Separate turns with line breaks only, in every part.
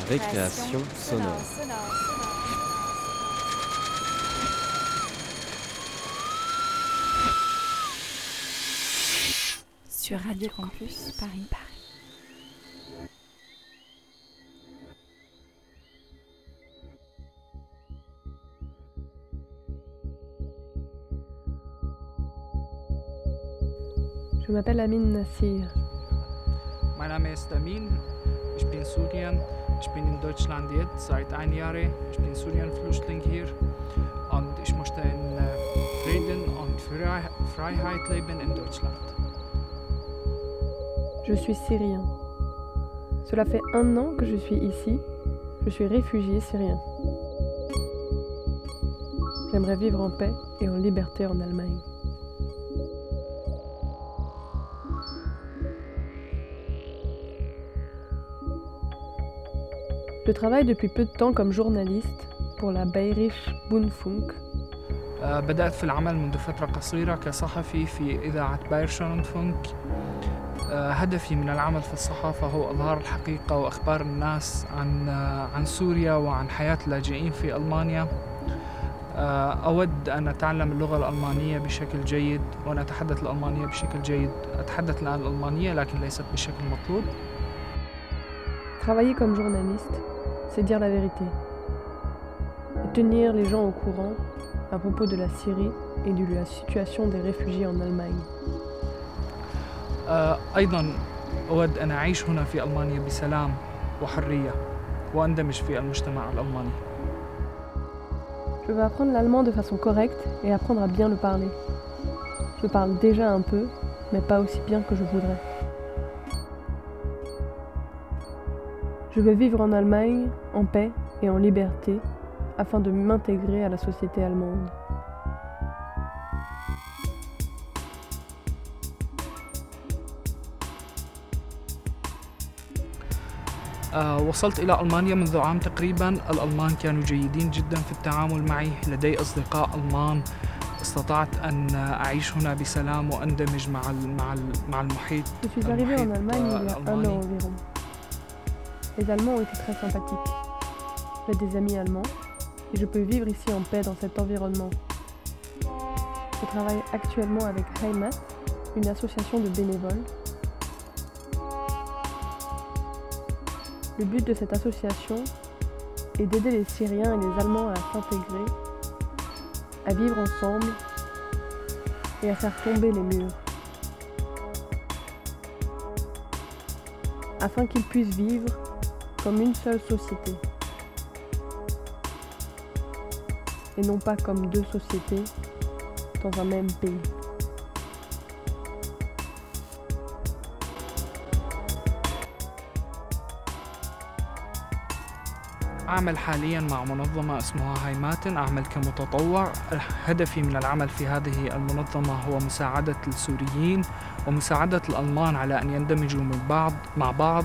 Récréation sonore.
Sur Radio Campus Paris. Paris.
Je m'appelle Amine Nassir.
Mein Name ist Amin. Ich bin Syrien. Ich bin in Deutschland jetzt seit ein Jahr. Ich bin Syrien-Flüchtling hier und ich möchte in äh, Frieden und Frei- Freiheit leben in Deutschland.
Je suis syrien. Cela fait un an que je suis ici. Je suis réfugié syrien. J'aimerais vivre en paix et en liberté en Allemagne. Je travaille depuis peu de temps comme journaliste pour la Bayerisch Bundfunk,
آه، بدأت في العمل منذ فترة قصيرة كصحفي في إذاعة بايرشونفونك آه، هدفي من العمل في الصحافة هو إظهار الحقيقة وإخبار الناس عن آه، عن سوريا وعن حياة اللاجئين في ألمانيا. أود أن أتعلم اللغة الألمانية بشكل جيد وأن أتحدث الألمانية بشكل جيد. أتحدث الآن الألمانية لكن ليست بالشكل المطلوب
Travailler comme journaliste, c'est dire la vérité. Et tenir les gens au courant à propos de la Syrie et de la situation des réfugiés en Allemagne.
آه، أيضا أود أن أعيش هنا في ألمانيا بسلام وحرية وأندمج في المجتمع الألماني
Je veux apprendre l'allemand de façon correcte et apprendre à bien le parler. Je parle déjà un peu, mais pas aussi bien que je voudrais. Je veux vivre en Allemagne, en paix et en liberté, afin de m'intégrer à la société allemande.
آه، وصلت إلى ألمانيا منذ عام تقريبا الألمان كانوا جيدين جدا في التعامل معي لدي أصدقاء ألمان استطعت أن أعيش هنا بسلام وأندمج مع مع مع المحيط
Je suis arrivée en
المحيط،
Allemagne
آه،
il y a un
الألماني.
an environ. Les Allemands ont été très sympathiques. J'ai des amis allemands et je peux vivre ici en paix dans cet environnement. Je travaille actuellement avec Heimat, une association de bénévoles. Le but de cette association est d'aider les Syriens et les Allemands à s'intégrer, à vivre ensemble et à faire tomber les murs. afin qu'ils puissent vivre comme une seule société. Et non pas comme deux sociétés dans un même pays.
أعمل حاليا مع منظمة اسمها هايماتن أعمل كمتطوع هدفي من العمل في هذه المنظمة هو مساعدة السوريين ومساعدة الألمان على أن يندمجوا من بعض مع بعض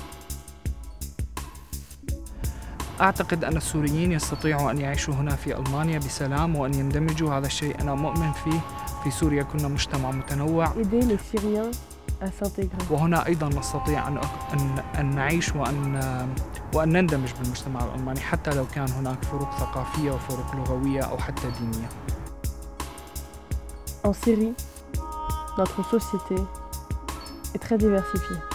أعتقد أن السوريين يستطيعوا أن يعيشوا هنا في ألمانيا بسلام وأن يندمجوا هذا الشيء أنا مؤمن فيه في سوريا كنا مجتمع متنوع. وهنا أيضا نستطيع ان أن نعيش وان وأن نندمج بالمجتمع الألماني حتى لو كان هناك فروق ثقافية وفروق لغوية أو حتى دينية.
En Syrie, notre société est très diversifiée.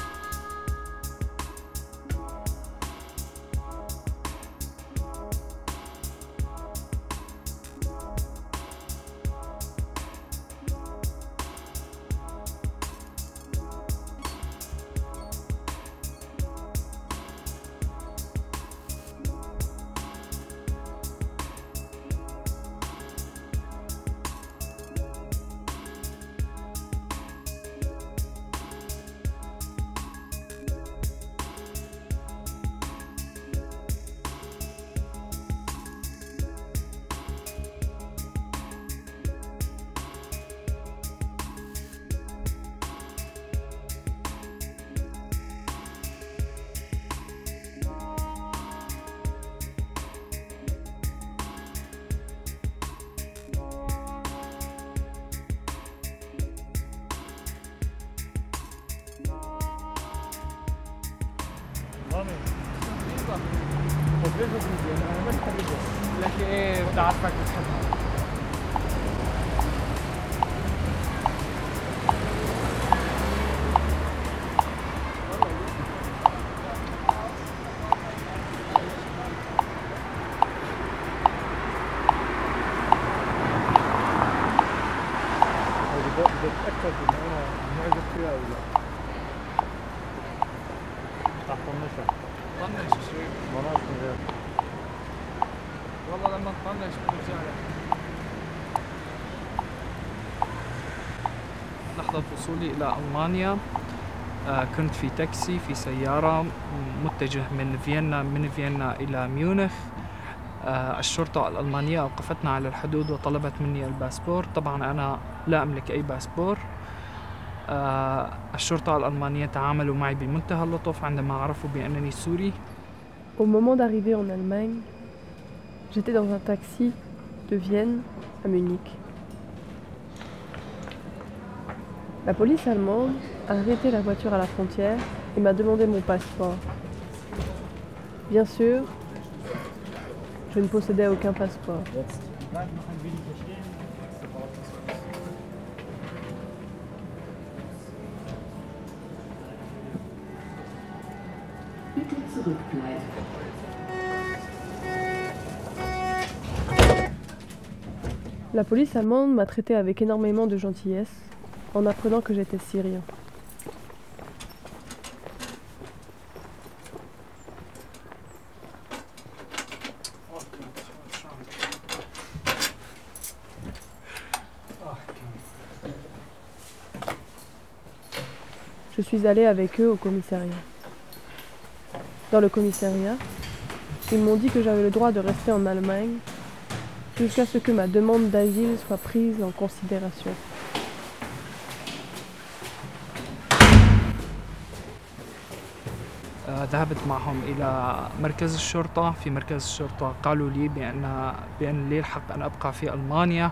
وصولي إلى ألمانيا آه، كنت في تاكسي في سيارة متجه من فيينا من فيينا إلى ميونخ. آه، الشرطة الألمانية أوقفتنا على الحدود وطلبت مني الباسبور. طبعا أنا لا أملك أي باسبور. آه، الشرطة الألمانية تعاملوا معي بمنتهى اللطف عندما عرفوا بأنني سوري.
Au moment d'arriver en Allemagne, j'étais dans un taxi de Vienne à Munich. La police allemande a arrêté la voiture à la frontière et m'a demandé mon passeport. Bien sûr, je ne possédais aucun passeport. La police allemande m'a traité avec énormément de gentillesse en apprenant que j'étais syrien. Je suis allée avec eux au commissariat. Dans le commissariat, ils m'ont dit que j'avais le droit de rester en Allemagne jusqu'à ce que ma demande d'asile soit prise en considération.
ذهبت معهم إلى مركز الشرطة في مركز الشرطة قالوا لي بأن بأن لي الحق أن أبقى في ألمانيا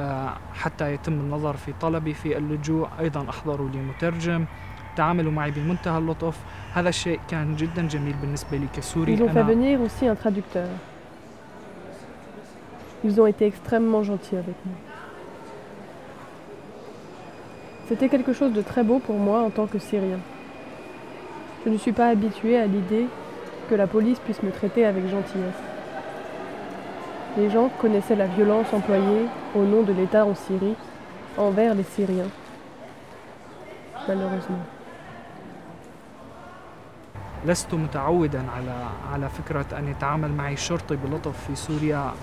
آه، حتى يتم النظر في طلبي في اللجوء أيضا أحضروا لي مترجم تعاملوا معي بمنتهى اللطف هذا الشيء كان جدا جميل بالنسبة لي كسوري
Ils ont fait venir aussi un traducteur. Ils ont été extrêmement gentils avec moi. C'était quelque chose de très beau pour moi en tant que Syrien. Je ne suis pas habituée à l'idée que la police puisse me traiter avec gentillesse. Les gens connaissaient la violence employée au nom de l'État en Syrie envers les Syriens. Malheureusement.
لست متعودا على على فكرة أن يتعامل معي الشرطي بلطف في سوريا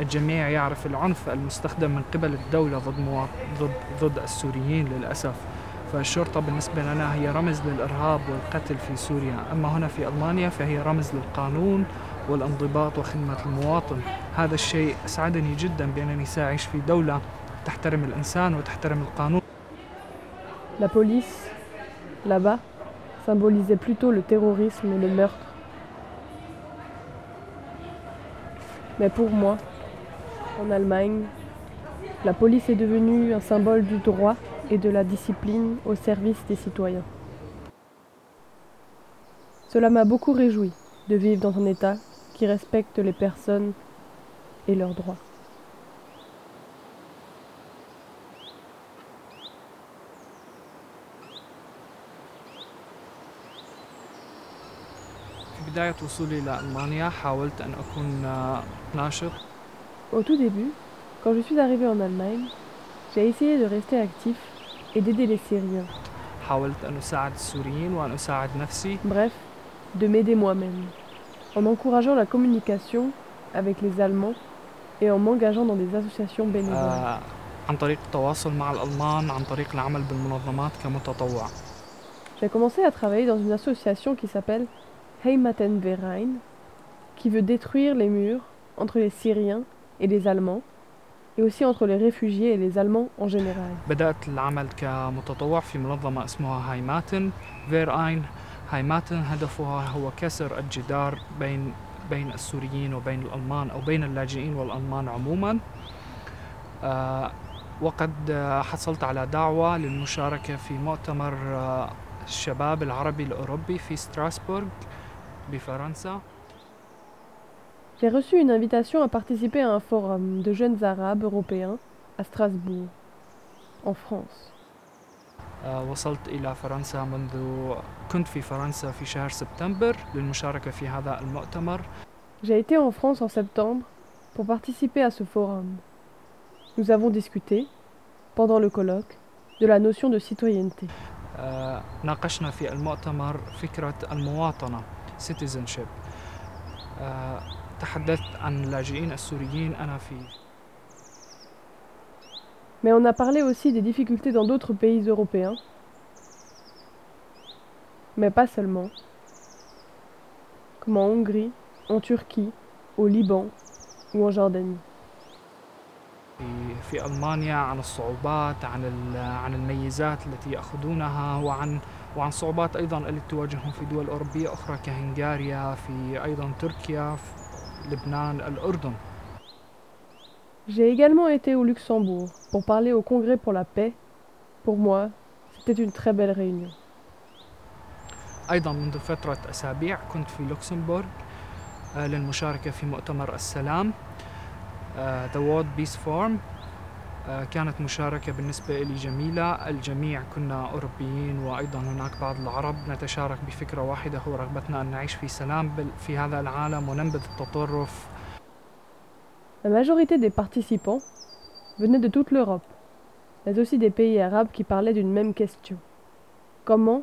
الجميع يعرف العنف المستخدم من قبل الدولة ضد مواط... ضد ضد السوريين للأسف فالشرطة بالنسبة لنا هي رمز للإرهاب والقتل في سوريا. أما هنا في ألمانيا فهي رمز للقانون والانضباط وخدمة المواطن. هذا الشيء أسعدني جدا بأنني سأعيش في دولة تحترم الإنسان وتحترم القانون.
La police, là-bas, symbolisait plutôt le terrorisme et le meurtre. Mais pour moi, en Allemagne, la police est devenue un symbole du droit et de la discipline au service des citoyens. Cela m'a beaucoup réjoui de vivre dans un État qui respecte les personnes et leurs droits. Au tout début, quand je suis arrivé en Allemagne, j'ai essayé de rester actif et d'aider les Syriens. Bref, de m'aider moi-même, en encourageant la communication avec les Allemands et en m'engageant dans des associations bénévoles. J'ai commencé à travailler dans une association qui s'appelle Heimatenverein, qui veut détruire les murs entre les Syriens et les Allemands aussi entre les réfugiés et les Allemands en général.
بدأت العمل كمتطوع في منظمة اسمها هايماتن فير آين. هايماتن هدفها هو كسر الجدار بين بين السوريين وبين الألمان أو بين اللاجئين والألمان عموما. آه، وقد حصلت على دعوة للمشاركة في مؤتمر آه، الشباب العربي الأوروبي في ستراسبورغ بفرنسا.
J'ai reçu une invitation à participer à un forum de jeunes arabes européens à Strasbourg, en France.
آه، وصلت إلى فرنسا منذ كنت في فرنسا في شهر سبتمبر للمشاركة في هذا المؤتمر
J'ai été en France en septembre pour participer à ce forum. Nous avons discuté, pendant le colloque, de la notion de citoyenneté.
آه، ناقشنا في المؤتمر فكرة المواطنة citizenship آه، تحدثت عن اللاجئين السوريين أنا في
Mais on a parlé aussi des difficultés dans d'autres pays européens, mais pas seulement, comme en Hongrie, en Turquie, au Liban ou en Jordanie.
في ألمانيا عن الصعوبات عن عن الميزات التي يأخذونها وعن وعن صعوبات أيضا التي تواجههم في دول أوروبية أخرى كهنغاريا في أيضا تركيا في
J'ai également été au Luxembourg pour parler au Congrès pour la paix. Pour moi, c'était une très belle réunion.
أيضا منذ فترة أسابيع كنت في لوكسمبورغ آه، للمشاركة في مؤتمر السلام آه، The World Peace Forum آه، كانت مشاركة بالنسبة لي جميلة الجميع كنا أوروبيين وأيضا هناك بعض العرب نتشارك بفكرة واحدة هو رغبتنا أن نعيش في سلام بال- في هذا العالم وننبذ التطرف
La majorité des participants venaient de toute l'Europe, mais aussi des pays arabes qui parlaient d'une même question. Comment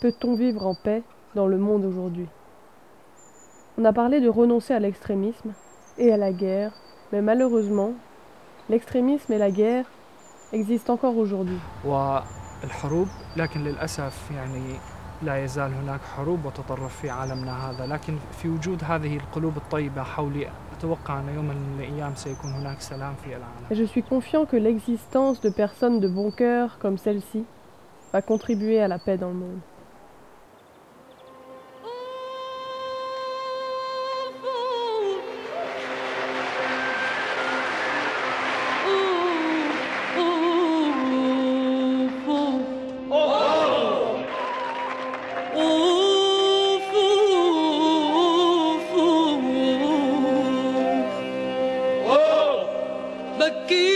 peut-on vivre en paix dans le monde aujourd'hui On a parlé de renoncer à l'extrémisme et à la guerre, mais malheureusement, l'extrémisme et la guerre existent encore aujourd'hui.
والحروب لكن للأسف يعني لا يزال هناك حروب وتطرف في عالمنا هذا لكن في وجود هذه القلوب الطيبة حولي أتوقع أن يوما من الأيام سيكون هناك سلام في العالم
Et je suis confiant que l'existence de personnes de bon cœur comme celle-ci va contribuer à la paix dans le monde.
bất kỳ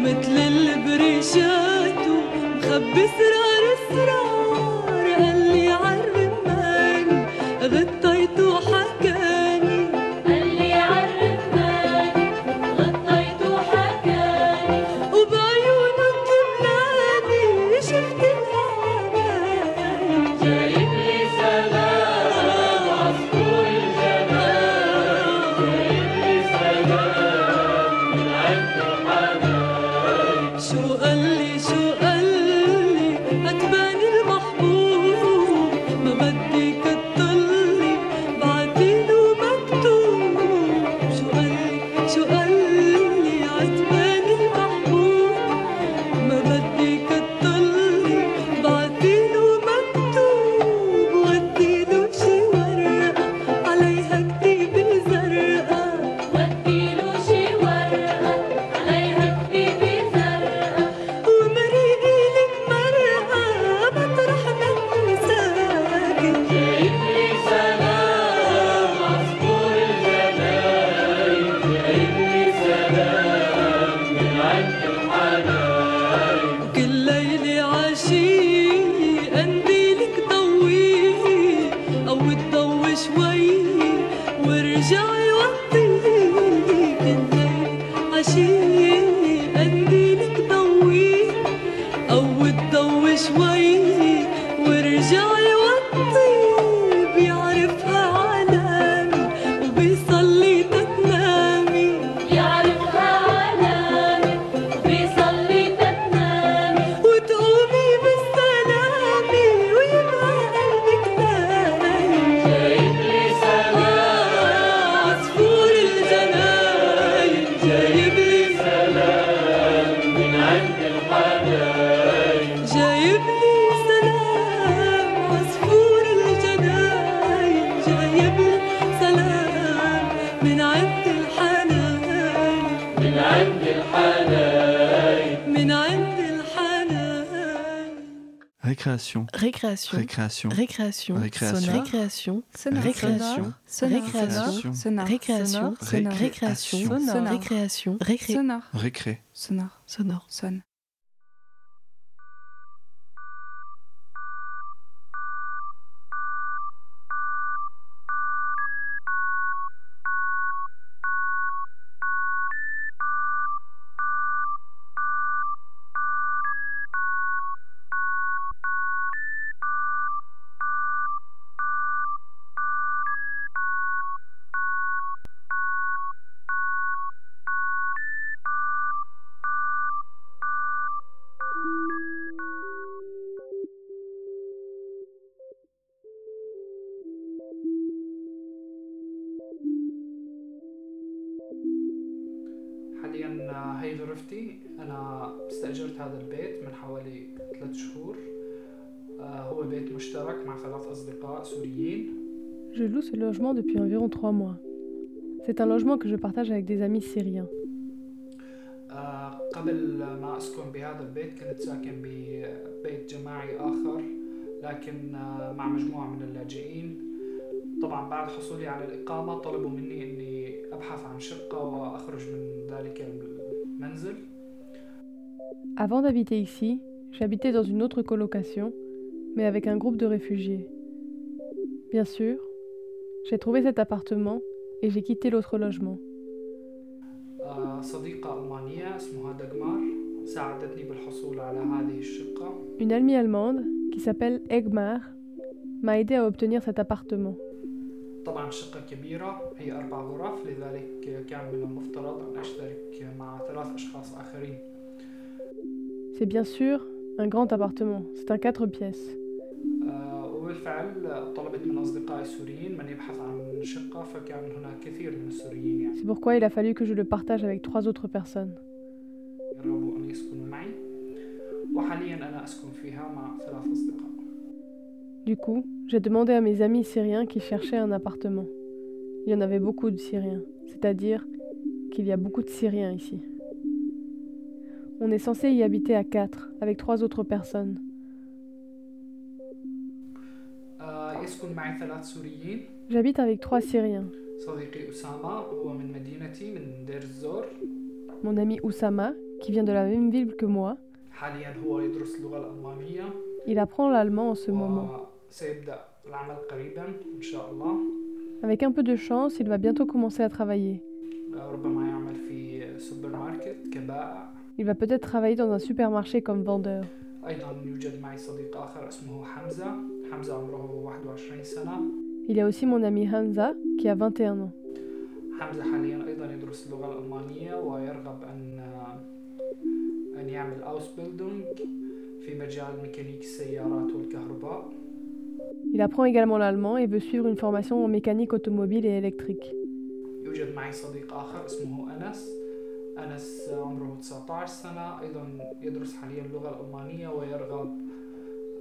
ومثل البريشات مخبي اسرار اسرار
Récréation.
Récréation.
Récréation.
Récréation.
Récréation.
Récréation.
Sonore.
Récréation.
Sonore.
Récréation.
Sonore.
Récréation.
Sonore.
Récréation.
Sonore.
Récréation. Récré.
Sonore. Sonore.
Sonore.
Sonne.
Je loue ce logement depuis environ trois mois. C'est un logement que je partage avec des amis syriens.
آه، قبل ما اسكن بهذا البيت كنت ساكن ببيت جماعي اخر لكن آه، مع مجموعه من اللاجئين طبعا بعد حصولي على الاقامه طلبوا مني اني ابحث عن شقه واخرج من ذلك المنزل
Avant d'habiter ici, j'habitais dans une autre colocation, mais avec un groupe de réfugiés. Bien sûr, j'ai trouvé cet appartement et j'ai quitté l'autre logement. Une amie allemande qui s'appelle Egmar m'a aidé à obtenir cet appartement. C'est bien sûr un grand appartement, c'est un 4 pièces. C'est pourquoi il a fallu que je le partage avec trois autres personnes. Du coup, j'ai demandé à mes amis syriens qui cherchaient un appartement. Il y en avait beaucoup de Syriens, c'est-à-dire qu'il y a beaucoup de Syriens ici. On est censé y habiter à quatre, avec trois autres personnes. J'habite avec trois Syriens. Mon ami Oussama, qui vient de la même ville que moi, il apprend l'allemand en ce moment. Avec un peu de chance, il va bientôt commencer à travailler. Il va peut-être travailler dans un supermarché comme vendeur.
أيضا يوجد معي صديق آخر اسمه حمزة حمزة عمره 21 سنة
Il y a aussi mon ami Hamza, qui a 21 ans.
حمزة حاليا أيضا يدرس اللغة الألمانية ويرغب أن أن يعمل أوس بيلدونج في مجال ميكانيك السيارات والكهرباء
Il apprend également l'allemand et veut suivre une formation en mécanique automobile et électrique.
يوجد معي صديق آخر اسمه أنس أنس عمره 19 سنة أيضا يدرس حاليا اللغة الألمانية ويرغب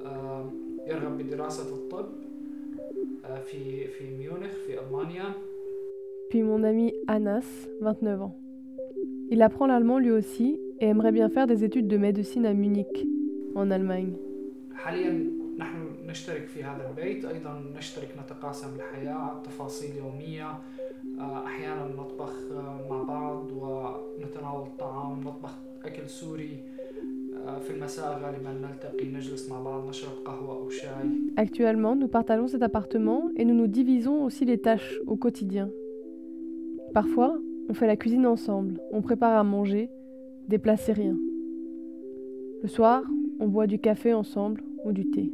آه، يرغب بدراسة الطب آه، في في ميونخ في ألمانيا
Puis mon ami Anas, 29 ans. Il apprend l'allemand lui aussi et aimerait bien faire des études de médecine à Munich, en Allemagne.
حاليا نحن نشترك في هذا البيت أيضا نشترك نتقاسم الحياة تفاصيل يومية آه، أحيانا نطبخ آه، مع بعض ونتناول الطعام نطبخ أكل سوري آه، في المساء غالبا نلتقي نجلس مع بعض نشرب قهوة أو شاي
Actuellement, nous partageons cet appartement et nous nous divisons aussi les tâches au quotidien. Parfois, on fait la cuisine ensemble, on prépare à manger, des plats syriens. Le soir, on boit du café ensemble ou du thé.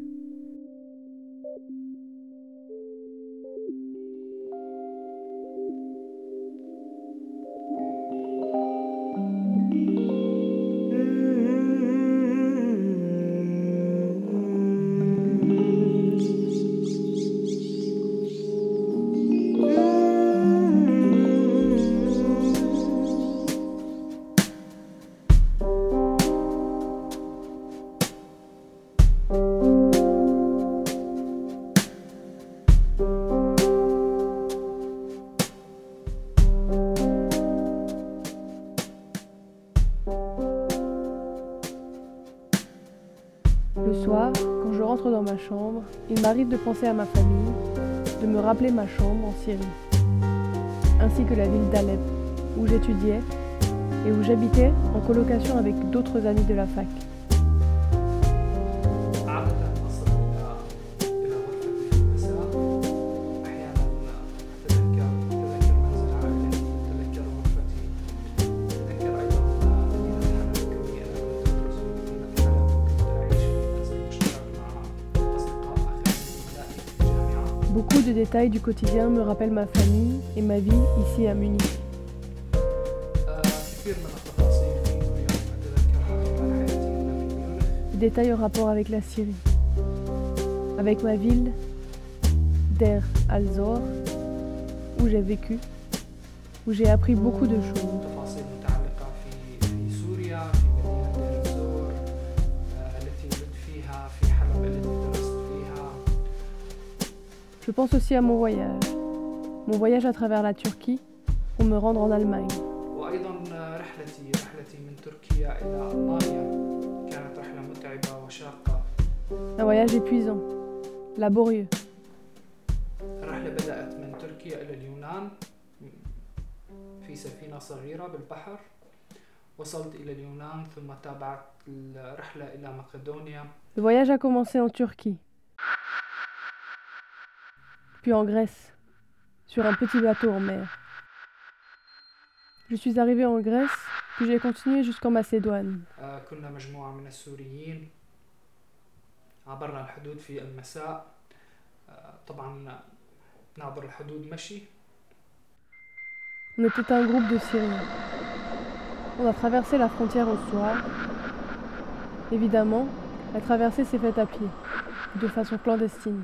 M'arrive de penser à ma famille, de me rappeler ma chambre en Syrie, ainsi que la ville d'Alep, où j'étudiais et où j'habitais en colocation avec d'autres amis de la fac. détails du quotidien me rappellent ma famille et ma vie ici à Munich. Détails en rapport avec la Syrie, avec ma ville, Der al-Zor, où j'ai vécu, où j'ai appris beaucoup de choses. Je pense aussi à mon voyage. Mon voyage à travers la Turquie pour me rendre en Allemagne.
وأيضا آه، رحلتي رحلتي من تركيا إلى ألمانيا كانت رحلة متعبة وشاقة
Un voyage épuisant, laborieux.
الرحلة بدأت من تركيا إلى اليونان في سفينة صغيرة بالبحر وصلت إلى اليونان ثم تابعت الرحلة إلى مقدونيا
Le voyage a commencé en Turquie, puis en Grèce, sur un petit bateau en mer. Je suis arrivé en Grèce, puis j'ai continué jusqu'en Macédoine. On était un groupe de Syriens. On a traversé la frontière au soir. Évidemment, la traversée s'est faite à pied, de façon clandestine.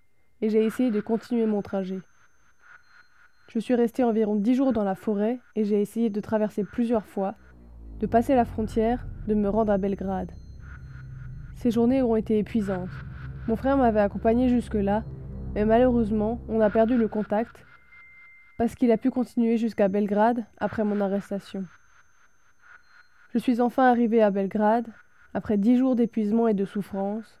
et j'ai essayé de continuer mon trajet. Je suis resté environ dix jours dans la forêt et j'ai essayé de traverser plusieurs fois, de passer la frontière, de me rendre à Belgrade. Ces journées ont été épuisantes. Mon frère m'avait accompagné jusque-là, mais malheureusement, on a perdu le contact parce qu'il a pu continuer jusqu'à Belgrade après mon arrestation. Je suis enfin arrivé à Belgrade après dix jours d'épuisement et de souffrance,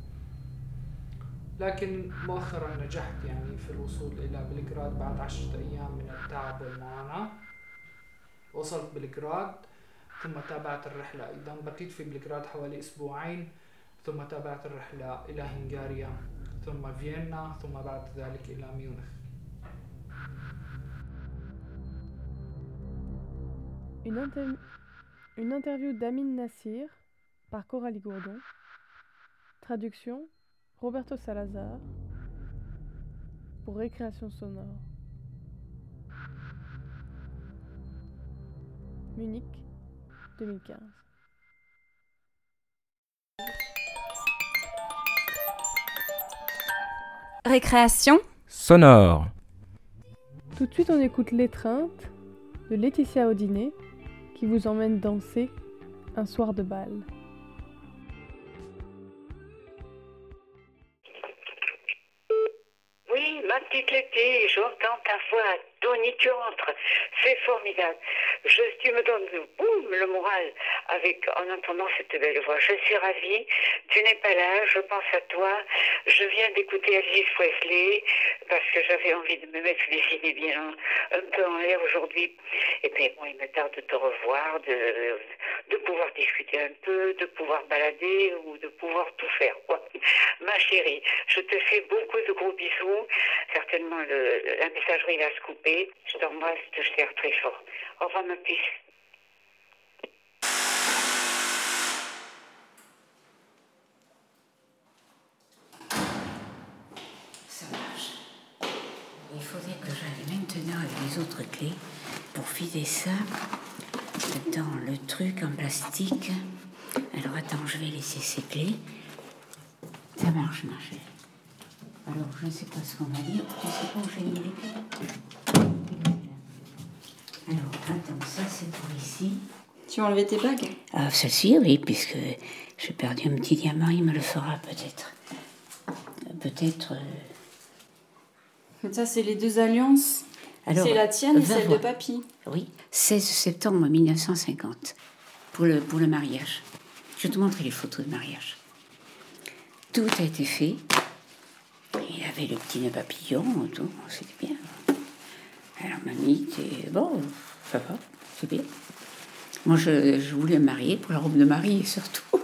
لكن مؤخرا نجحت يعني في الوصول إلى بلغراد بعد عشرة أيام من التعب والمعاناة. وصلت بلغراد ثم تابعت الرحلة. أيضا بقيت في بلغراد حوالي أسبوعين ثم تابعت الرحلة إلى هنغاريا ثم فيينا ثم بعد ذلك إلى ميونخ.
Une, inter- une interview d'Amin Nassir par Coralie Gourdon. Traduction Roberto Salazar pour Récréation sonore. Munich 2015.
Récréation
sonore,
Tout de suite, on écoute L'étreinte de Laetitia Audinet qui vous emmène danser un soir de bal.
Petite Letty, j'entends ta ta voix tonitruante, c'est formidable. Je, tu me donnes boum, le moral avec, en entendant cette belle voix. Je suis ravie. Tu n'es pas là, je pense à toi. Je viens d'écouter Elvis Presley parce que j'avais envie de me mettre les idées bien un peu en l'air aujourd'hui. Et puis bon, il me tarde de te revoir, de, de pouvoir discuter un peu, de pouvoir balader ou de pouvoir tout faire. Ma chérie, je te fais beaucoup de gros bisous. Certainement, le, la messagerie va se couper. Je t'embrasse, je te serre très fort. Au revoir, ma puce.
Ça marche. Il faudrait que j'aille maintenant avec les autres clés pour filer ça dans le truc en plastique. Alors attends, je vais laisser ces clés. Ça marche, ma chère. Alors, je ne sais pas ce qu'on va dire. Je ne sais pas où j'ai mis les clés. Alors, attends, ça c'est pour ici.
Tu as enlevé tes bagues?
Ah, celle-ci, oui, puisque j'ai perdu un petit diamant, il me le fera peut-être. Peut-être. euh,
Ça, c'est les deux alliances. C'est la tienne et celle de papy.
Oui, 16 septembre 1950, pour le, pour le mariage. Je vais te montrer les photos de mariage. Tout a été fait. Il avait le petit nœud papillon, tout, c'était bien. Alors, mamie, t'es bon, ça va, c'est bien. Moi, je, je voulais me marier pour la robe de mariée, surtout. Quand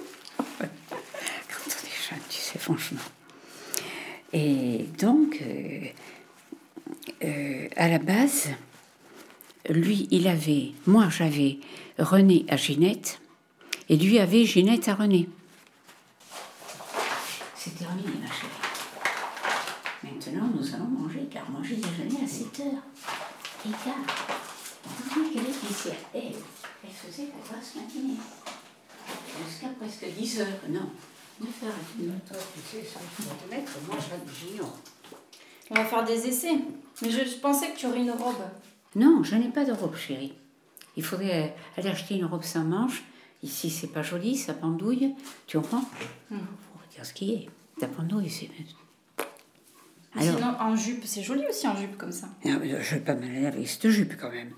on est jeune, tu sais, franchement. Et donc, euh, euh, à la base, lui, il avait, moi j'avais René à Ginette, et lui avait Ginette à René. C'est terminé, ma chérie. Maintenant, nous allons manger, car moi j'ai déjeuné à 7 heures. Et car, dis quelle est ici Elle, elle faisait la grasse matinée. Jusqu'à presque 10 heures, non. 9 heures, toi, tu sais, ça, il faut te mettre, moi j'ignore.
On va faire des essais. Mais je, je pensais que tu aurais une robe.
Non, je n'ai pas de robe, chérie. Il faudrait aller acheter une robe sans manches. Ici, c'est pas joli, ça pendouille. Tu comprends?
Hmm.
Faut dire ce qui est. Ça pendouille, c'est. Alors,
Sinon, en jupe, c'est joli aussi en jupe comme ça.
non, mais je vais pas m'aller avec cette jupe quand même.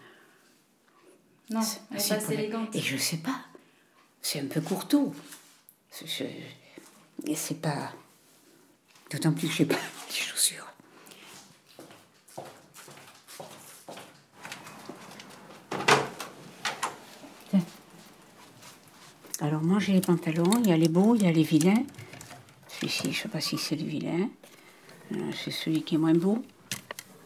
Non, elle est pas assez élégante.
Et je sais pas. C'est un peu courteau. C'est- je- Et c'est pas. D'autant plus que j'ai pas des chaussures. Alors moi j'ai les pantalons, il y a les beaux, il y a les vilains. Celui-ci, je sais pas si c'est le vilain. Euh, C'est celui qui est moins beau.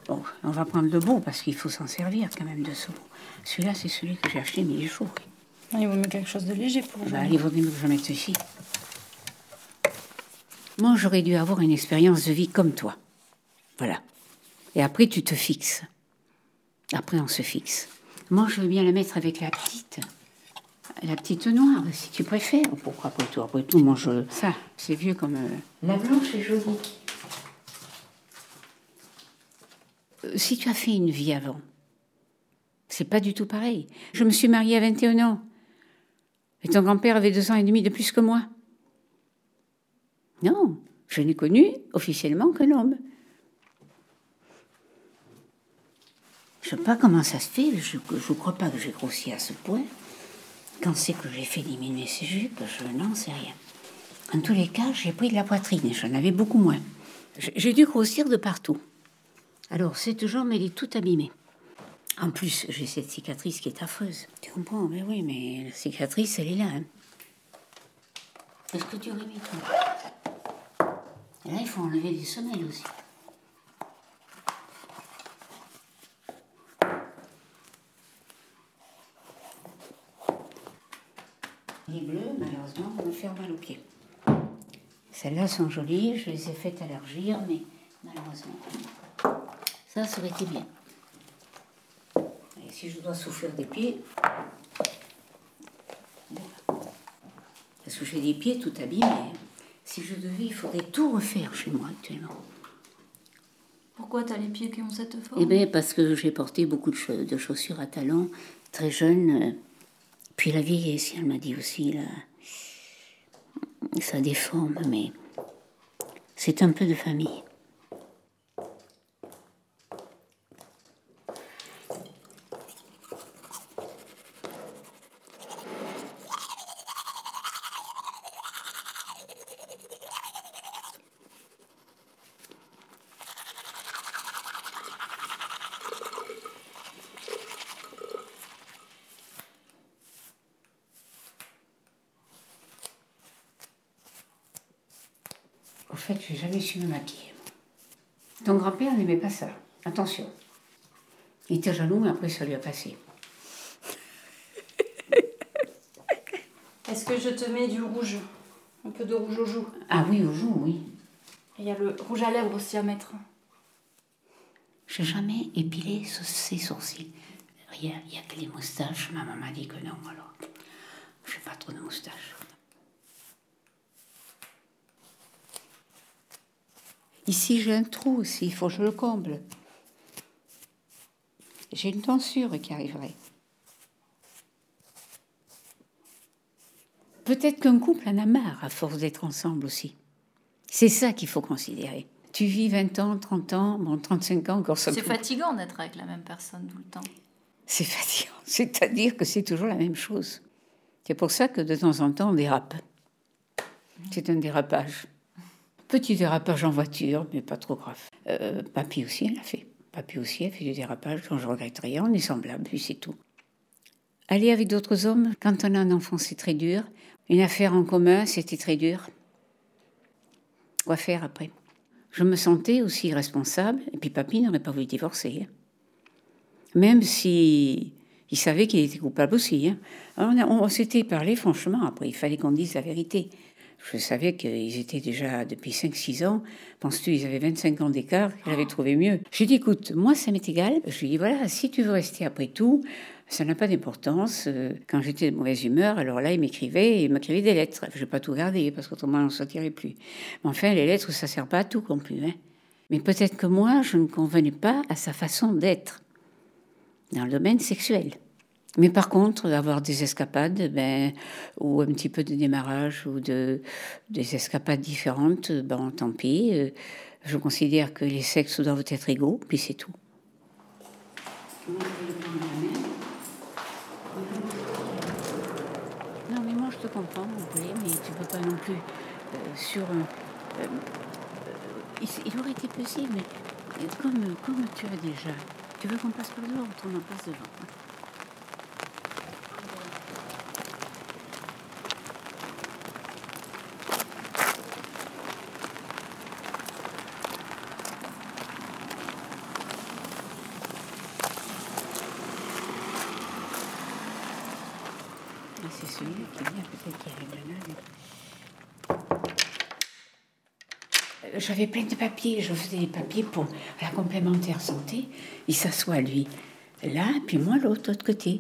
Bon, on va prendre le beau parce qu'il faut s'en servir quand même de ce beau. Celui-là, c'est celui que j'ai acheté, mais il est chaud.
Ah, Il vaut mieux quelque chose de léger pour
Bah,
aujourd'hui.
il vaudrait mieux que je mette ceci. Moi, j'aurais dû avoir une expérience de vie comme toi. Voilà. Et après, tu te fixes. Après, on se fixe. Moi, je veux bien la mettre avec la petite. La petite noire, si tu préfères. Pourquoi après tout Après tout, moi, je... Ça, c'est vieux comme... euh, La blanche est jolie. Euh, Si tu as fait une vie avant, c'est pas du tout pareil. Je me suis mariée à 21 ans. Et ton grand-père avait deux ans et demi de plus que moi. Non, je n'ai connu officiellement qu'un homme. Je sais pas comment ça se fait, je ne crois pas que j'ai grossi à ce point. Quand c'est que j'ai fait diminuer ces jupes, je n'en sais rien. En tous les cas, j'ai pris de la poitrine, j'en avais beaucoup moins. J'ai dû grossir de partout. Alors, cette jambe, elle est toute abîmée. En plus, j'ai cette cicatrice qui est affreuse. Tu comprends Mais oui, mais la cicatrice, elle est là. hein. Est-ce que tu aurais mis toi? Et là, il faut enlever des semelles aussi. Les bleus, malheureusement, vont me faire mal aux pieds. Celles-là sont jolies, je les ai faites allergir, mais malheureusement, ça, ça aurait été bien. Et si je dois souffrir des pieds, parce que j'ai des pieds tout abîmés, si je devais, il faudrait tout refaire chez moi actuellement.
Pourquoi t'as les pieds qui ont cette forme?
Eh bien, parce que j'ai porté beaucoup de, cha- de chaussures à talons, très jeune. euh, Puis la vieillesse, elle m'a dit aussi, là, ça déforme, mais c'est un peu de famille. Au fait, su me maquiller. Ton grand-père n'aimait pas ça. Attention. Il était jaloux, mais après, ça lui a passé.
Est-ce que je te mets du rouge? Un peu de rouge aux joues.
Ah oui, au jour, oui.
Il y a le rouge à lèvres aussi à mettre.
J'ai jamais épilé ses sourcils. Rien, il n'y a que les moustaches. Ma maman m'a dit que non, alors. Je pas trop de moustaches. Ici, j'ai un trou aussi, il faut que je le comble. J'ai une tonsure qui arriverait. Peut-être qu'un couple en a marre à force d'être ensemble aussi. C'est ça qu'il faut considérer. Tu vis 20 ans, 30 ans, bon, 35 ans encore ça
C'est fatigant d'être avec la même personne tout le temps.
c'est fatigant. C'est-à-dire que c'est toujours la même chose. C'est pour ça que de temps en temps, on dérape. C'est un dérapage. Petit dérapage en voiture, mais pas trop grave. Euh, papy aussi, elle a fait. Papy aussi a fait du dérapage, dont je regrette rien. On est semblables, puis c'est tout. Aller avec d'autres hommes, quand on a un enfant, c'est très dur. Une affaire en commun, c'était très dur. Quoi faire après? Je me sentais aussi responsable, et puis papy n'aurait pas voulu divorcer. hein même si il savait qu'il était coupable aussi. hein. On s'était parlé franchement, après il fallait qu'on dise la vérité. Je savais qu'ils étaient déjà depuis 5-6 ans. Penses-tu, ils avaient 25 ans d'écart, qu'il avait trouvé mieux? J'ai dit, écoute, moi ça m'est égal. Je lui ai dit, voilà, si tu veux rester après tout, ça n'a pas d'importance. Euh, Quand j'étais de mauvaise humeur, alors là, il m'écrivait, il m'écrivait des lettres. Je vais pas tout garder, parce qu'autrement, on ne sortirait plus. Mais enfin, les lettres, ça sert pas à tout non plus. hein. Mais peut-être que moi, je ne convenais pas à sa façon d'être dans le domaine sexuel. Mais par contre, avoir des escapades, ben, ou un petit peu de démarrage, ou de, des escapades différentes, ben, tant pis. Euh, Je considère que les sexes doivent être égaux, puis c'est tout. Non, mais moi je te comprends, vous voyez, mais tu peux pas non plus euh, sur euh, il, aurait été possible, mais comme, comme tu as déjà. Tu veux qu'on passe par devant ou on en passe devant hein Ah, C'est celui-là qui vient, peut-être qu'il y a les bananes. Euh, J'avais plein de papiers, je faisais des papiers pour la complémentaire santé. Il s'assoit, lui, là, puis moi, l'autre, l'autre côté.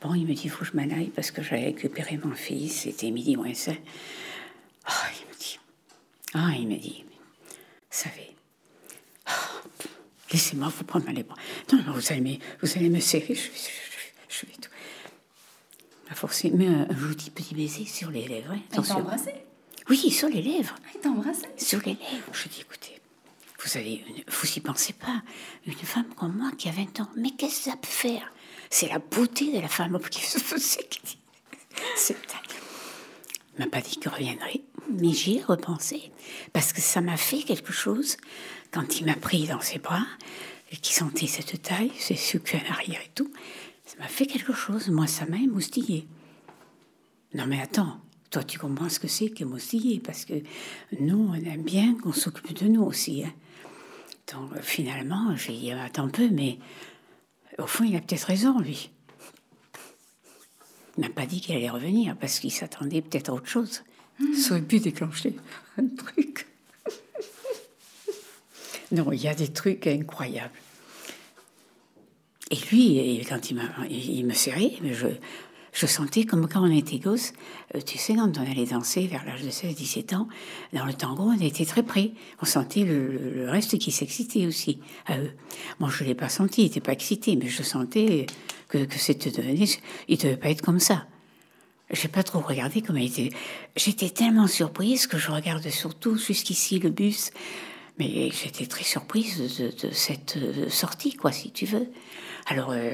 Bon, il me dit, il faut que je m'en aille parce que j'allais récupérer mon fils, c'était midi moins ça. Ah, il me dit, ah, il me dit, vous savez, ah, laissez-moi vous prendre les bras. Non, non, vous allez me, vous allez me serrer, je, je, je, je vais tout. À forcer, mais un, un joli petit baiser sur les lèvres. hein, attention. Oui, sur les lèvres.
Il t'a embrassé?
Sur les lèvres. Je dis, écoutez, vous avez, une- vous y pensez pas. Une femme comme moi qui a 20 ans, mais qu'est-ce que ça peut faire? C'est la beauté de la femme qui se faisait. C'est Il m'a pas dit qu'il reviendrait, mais j'y ai repensé parce que ça m'a fait quelque chose quand il m'a pris dans ses bras et qu'il sentait cette taille, ses sucres en arrière et tout. Ça m'a fait quelque chose. Moi, ça m'a émoustillé. Non mais attends, toi tu comprends ce que c'est qu'émoustiller, parce que nous, on aime bien qu'on s'occupe de nous aussi. hein. Donc euh, finalement, j'ai dit, attends un peu, mais au fond, il a peut-être raison, lui. Il n'a pas dit qu'il allait revenir, parce qu'il s'attendait peut-être à autre chose. Ça aurait pu déclencher un truc. non, il y a des trucs incroyables. Et lui, quand il, m'a, il me serrait, je, je sentais comme quand on était gosse, euh, tu sais, quand on allait danser vers l'âge de 16-17 ans, dans le tango, on était très près. On sentait le, reste qui s'excitait aussi à eux. Moi, je ne l'ai pas senti, il n'était pas excité, mais je sentais que, c'était devenu. Il ne devait pas être comme ça. J'ai pas trop regardé comment il était. J'étais tellement surprise que je regarde surtout jusqu'ici le bus. Mais j'étais très surprise de cette euh, sortie, quoi, si tu veux. Alors, euh,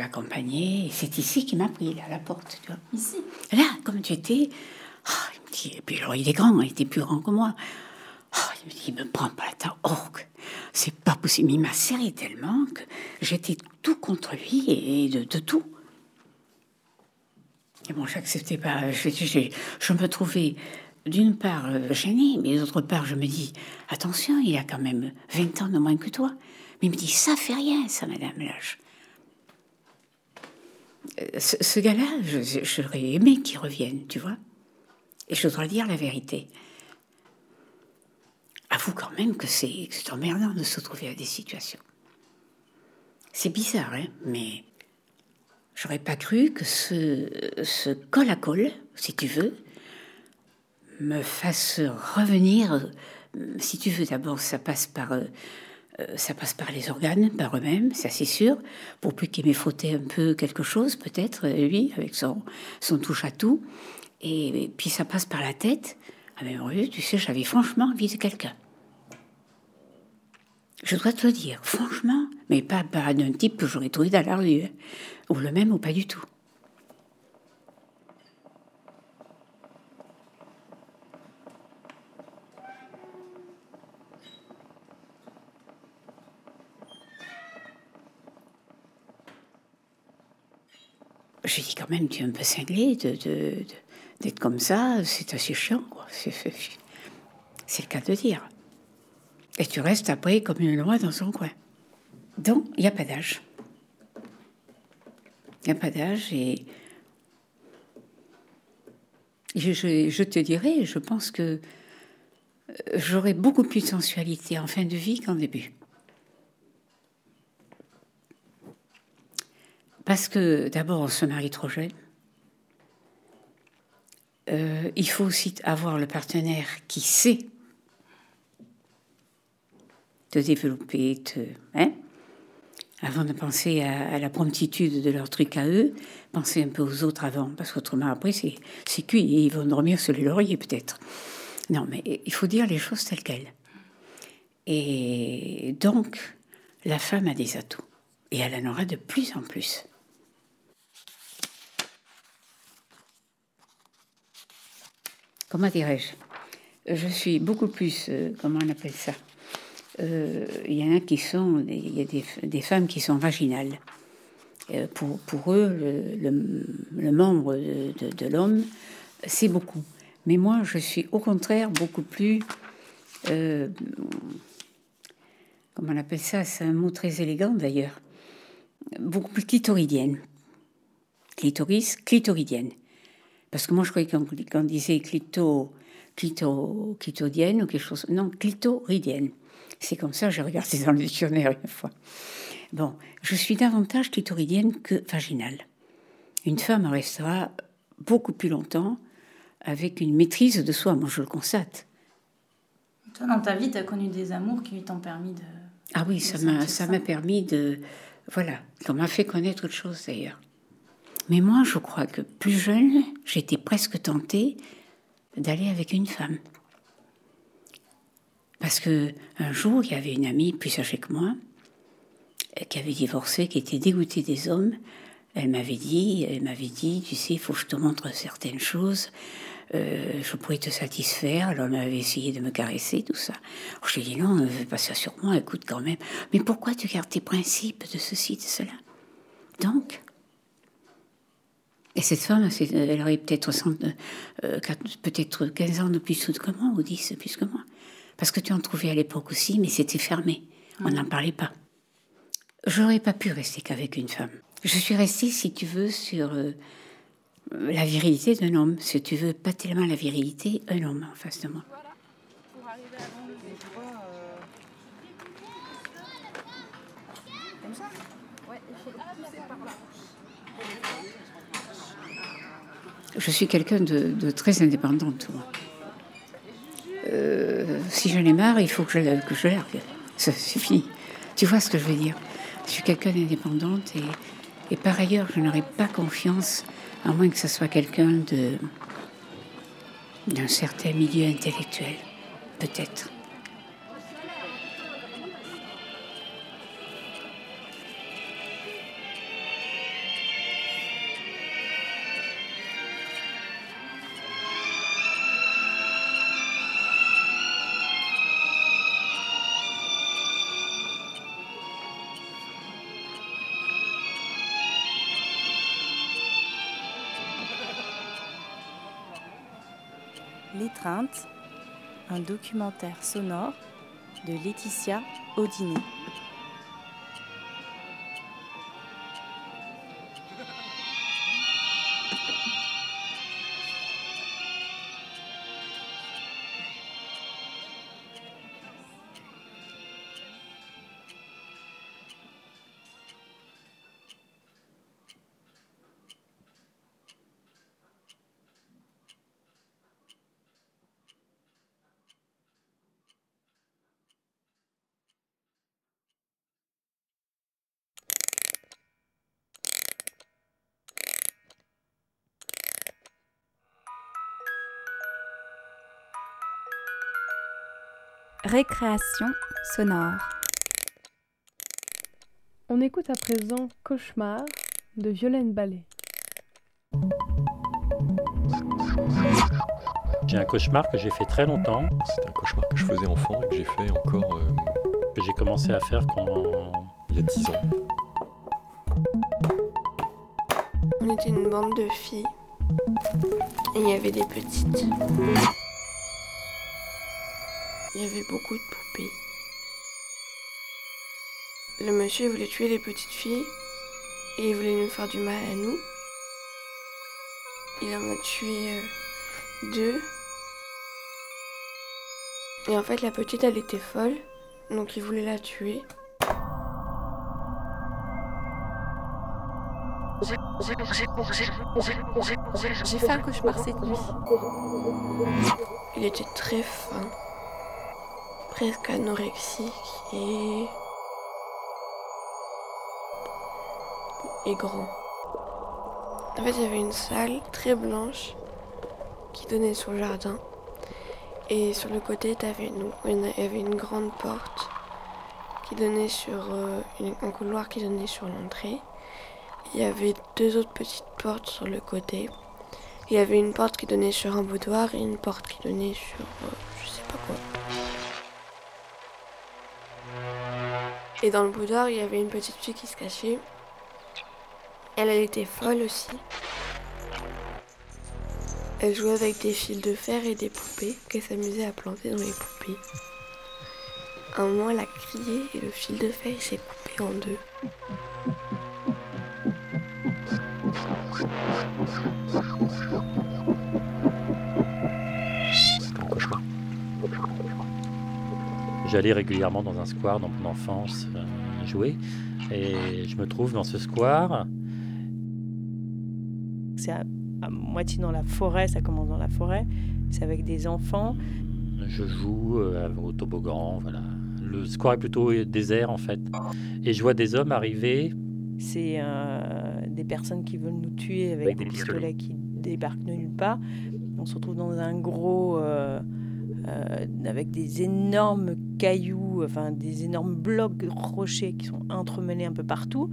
c'est ici qu'il m'a pris, là, à la porte, tu vois.
Ici
Là, comme tu étais. Ah, il me dit, et puis alors, il est grand, il était plus grand que moi. Ah, il me dit, il me prend pas la tête. Oh, c'est pas possible. Il m'a serré tellement que j'étais tout contre lui et de, de tout. Et bon, j'acceptais pas. Je, je- je me trouvais d'une part, euh, gênée, mais d'autre part, je me dis, attention, il a quand même 20 ans de moins que toi. Mais il me dit, ça fait rien, ça, madame l'âge. Euh, Ce, gars-là, j'aurais aimé qu'il revienne, tu vois. Et je dois dire la vérité. Avoue quand même que c'est emmerdant de se trouver à des situations. C'est bizarre, hein, mais j'aurais pas cru que ce, ce col à col, si tu veux, me fasse revenir. Si tu veux, d'abord, ça passe par, euh, ça passe par les organes, par eux-mêmes, ça c'est sûr. Pour plus qu'il m'ait frotté un peu quelque chose, peut-être euh, lui, avec son, son touche à tout. Et, et puis ça passe par la tête. Ah mais mon Dieu, tu sais, j'avais franchement envie de quelqu'un. Je dois te le dire, franchement, mais pas, pas d'un type que j'aurais trouvé dans la rue, hein. ou le même ou pas du tout. Je dis quand même, tu es un peu cinglé de, d'être comme ça, c'est assez chiant, quoi. C'est, le cas de dire. Et tu restes après comme une loi dans son coin. Donc, il n'y a pas d'âge. Il n'y a pas d'âge et je, je- te dirais, je pense que euh, j'aurai beaucoup plus de sensualité en fin de vie qu'en début. Parce que d'abord, on se marie trop jeune. Euh, il faut aussi avoir le partenaire qui sait te développer, te, hein, avant de penser à, la promptitude de leur truc à eux, penser un peu aux autres avant, parce qu'autrement après c'est cuit et ils vont dormir sur les lauriers peut-être. Non, mais il faut dire les choses telles quelles. Et donc, la femme a des atouts, et elle en aura de plus en plus. Comment dirais-je? Je suis beaucoup plus, euh, comment on appelle ça? Euh, Il y en a qui sont, il y a des, femmes qui sont vaginales. Euh, pour, pour eux, le, le- membre de, de- l'homme, c'est beaucoup. Mais moi, je suis au contraire beaucoup plus. comment on appelle ça? C'est un mot très élégant d'ailleurs. Beaucoup plus clitoridienne. Clitoris, clitoridienne. Parce que moi, je croyais qu'on disait clito, clito, clitodienne ou quelque chose. Non, clitoridienne. C'est comme ça, j'ai regardé dans le dictionnaire une fois. Bon, je suis davantage clitoridienne que vaginale. Une femme restera beaucoup plus longtemps avec une maîtrise de soi. Moi, je le constate.
Toi, dans ta vie, tu as connu des amours qui t'ont permis de.
Ah oui,
de
ça m'a,
sentir
ça m'a permis de. Voilà, ça m'a fait connaître autre chose d'ailleurs. Mais moi, je crois que plus jeune, j'étais presque tentée d'aller avec une femme. Parce que un jour, il y avait une amie plus âgée que moi, euh, qui avait divorcé, qui était dégoûtée des hommes. Elle m'avait dit, elle m'avait dit, tu sais, il faut que je te montre certaines choses. Euh, je pourrais te satisfaire. Alors elle m'avait essayé de me caresser, tout ça. Alors, je lui ai dit non, ne fais pas ça sur moi, écoute quand même. Mais pourquoi tu gardes tes principes de ceci, de cela? Donc, et cette femme, c'est- elle aurait peut-être 60, euh, peut-être 15 ans de plus que moi, ou 10 plus que moi. Parce que tu en trouvais à l'époque aussi, mais c'était fermé. On n'en parlait pas. J'aurais pas pu rester qu'avec une femme. Je suis restée, si tu veux, sur euh, la virilité d'un homme. Si tu veux, pas tellement la virilité, un homme en face de moi. Je suis quelqu'un de, très indépendante. Euh, si j'en ai marre, il faut que je, que. Ça suffit. Tu vois ce que je veux dire? Je suis quelqu'un d'indépendante et, par ailleurs, je n'aurais pas confiance, à moins que ce soit quelqu'un d'un certain milieu intellectuel, peut-être.
Un documentaire sonore de Laetitia Audinet. Récréation sonore.
On écoute à présent Cauchemar de Violaine Ballet.
J'ai un cauchemar que j'ai fait très longtemps,
C'est un cauchemar que je faisais enfant et que j'ai fait encore euh,
que j'ai commencé à faire quand
il y a 10 ans.
On était une bande de filles et il y avait des petites. Il y avait beaucoup de poupées. Le monsieur voulait tuer les petites filles et il voulait nous faire du mal à nous. Il en a tué euh, deux. Et en fait, la petite, elle était folle, donc il voulait la tuer.
J'ai fait un cauchemar cette nuit.
Il était très fin, presque anorexique et. et grand. En fait, il y avait une salle très blanche qui donnait sur le jardin. Et sur le côté, il y avait une grande porte qui donnait sur euh, un couloir qui donnait sur l'entrée. Il y avait deux autres petites portes sur le côté. Il y avait une porte qui donnait sur un boudoir et une porte qui donnait sur euh, je sais pas quoi. Et dans le boudoir, il y avait une petite fille qui se cachait. Elle, était folle aussi. Elle jouait avec des fils de fer et des poupées qu'elle s'amusait à planter dans les poupées. Un moment, elle a crié et le fil de fer s'est coupé en deux.
J'allais régulièrement dans un square dans mon enfance euh, jouer. Et je me trouve dans ce square.
C'est à, à moitié dans la forêt, ça commence dans la forêt. C'est avec des enfants.
Je joue euh, au toboggan, voilà. Le square est plutôt désert en fait. Et je vois des hommes arriver.
C'est euh, des personnes qui veulent nous tuer avec,
Avec
des
des
pistolets qui débarquent de nulle part. On se retrouve dans un gros. euh, avec des énormes cailloux, enfin des énormes blocs rochers qui sont entremêlés un peu partout.